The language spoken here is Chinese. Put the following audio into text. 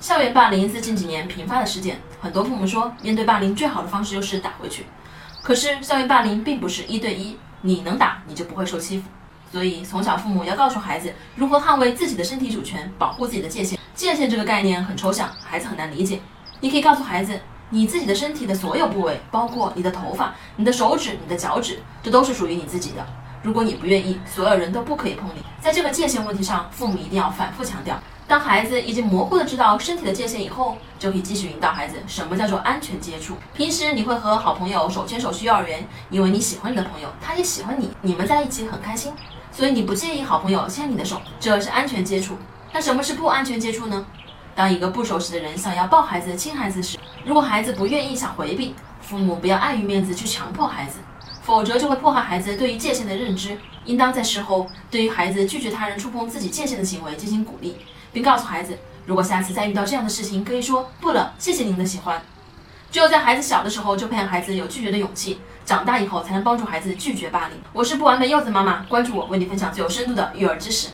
校园霸凌是近几年频发的事件，很多父母说，面对霸凌最好的方式就是打回去。可是校园霸凌并不是一对一，你能打你就不会受欺负。所以从小父母要告诉孩子如何捍卫自己的身体主权，保护自己的界限。界限这个概念很抽象，孩子很难理解。你可以告诉孩子，你自己的身体的所有部位，包括你的头发、你的手指、你的脚趾，这都是属于你自己的。如果你不愿意，所有人都不可以碰你。在这个界限问题上，父母一定要反复强调。当孩子已经模糊的知道身体的界限以后，就可以继续引导孩子什么叫做安全接触。平时你会和好朋友手牵手去幼儿园，因为你喜欢你的朋友，他也喜欢你，你们在一起很开心，所以你不介意好朋友牵你的手，这是安全接触。那什么是不安全接触呢？当一个不熟识的人想要抱孩子、亲孩子时，如果孩子不愿意想回避，父母不要碍于面子去强迫孩子。否则就会破坏孩子对于界限的认知。应当在事后对于孩子拒绝他人触碰自己界限的行为进行鼓励，并告诉孩子，如果下次再遇到这样的事情，可以说不了，谢谢您的喜欢。只有在孩子小的时候就培养孩子有拒绝的勇气，长大以后才能帮助孩子拒绝霸凌。我是不完美柚子妈妈，关注我，为你分享最有深度的育儿知识。